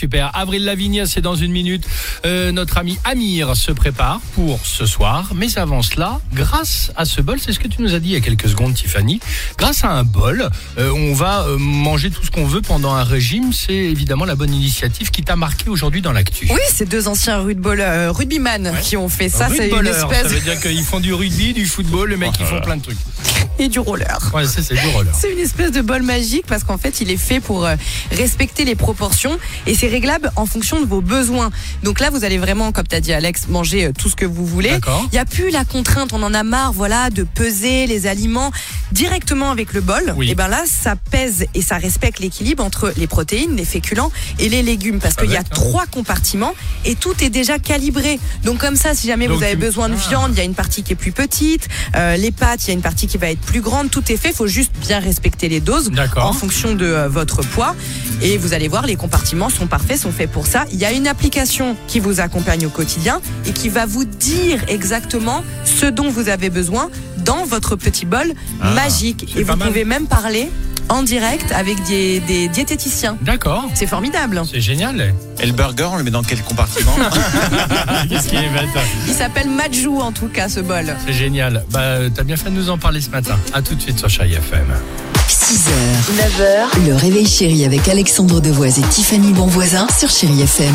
Super. Avril Lavigne, c'est dans une minute. Euh, notre ami Amir se prépare pour ce soir. Mais avant cela, grâce à ce bol, c'est ce que tu nous as dit il y a quelques secondes, Tiffany. Grâce à un bol, euh, on va euh, manger tout ce qu'on veut pendant un régime. C'est évidemment la bonne initiative qui t'a marqué aujourd'hui dans l'actu. Oui, c'est deux anciens rugbyman euh, rugbyman qui ont fait ça. C'est une espèce Ça veut dire qu'ils font du rugby, du football, les mecs, ils font plein de trucs. Et du roller. Ouais, c'est c'est du roller. C'est une espèce de bol magique parce qu'en fait, il est fait pour euh, respecter les proportions et c'est réglable en fonction de vos besoins. Donc là, vous allez vraiment, comme tu as dit Alex, manger euh, tout ce que vous voulez. D'accord. Il n'y a plus la contrainte, on en a marre, voilà, de peser les aliments directement avec le bol. Oui. Et ben là, ça pèse et ça respecte l'équilibre entre les protéines, les féculents et les légumes parce qu'il y a hein. trois compartiments et tout est déjà calibré. Donc comme ça, si jamais Donc vous avez besoin de Ah. viande, il y a une partie qui est plus petite. Euh, les pâtes, il y a une partie qui va être plus grande. Tout est fait. Il faut juste bien respecter les doses D'accord. en fonction de euh, votre poids. Et vous allez voir, les compartiments sont parfaits, sont faits pour ça. Il y a une application qui vous accompagne au quotidien et qui va vous dire exactement ce dont vous avez besoin dans votre petit bol magique. Ah, c'est Et vous mal. pouvez même parler en direct avec des, des diététiciens. D'accord. C'est formidable. C'est génial. Et le burger, on le met dans quel compartiment? Qu'est-ce qui est bête Il s'appelle Majou en tout cas ce bol. C'est génial. Bah, t'as bien fait de nous en parler ce matin. À tout de suite sur Chéri FM. 6h, 9h, le réveil chéri avec Alexandre Devoise et Tiffany Bonvoisin sur Chéri FM.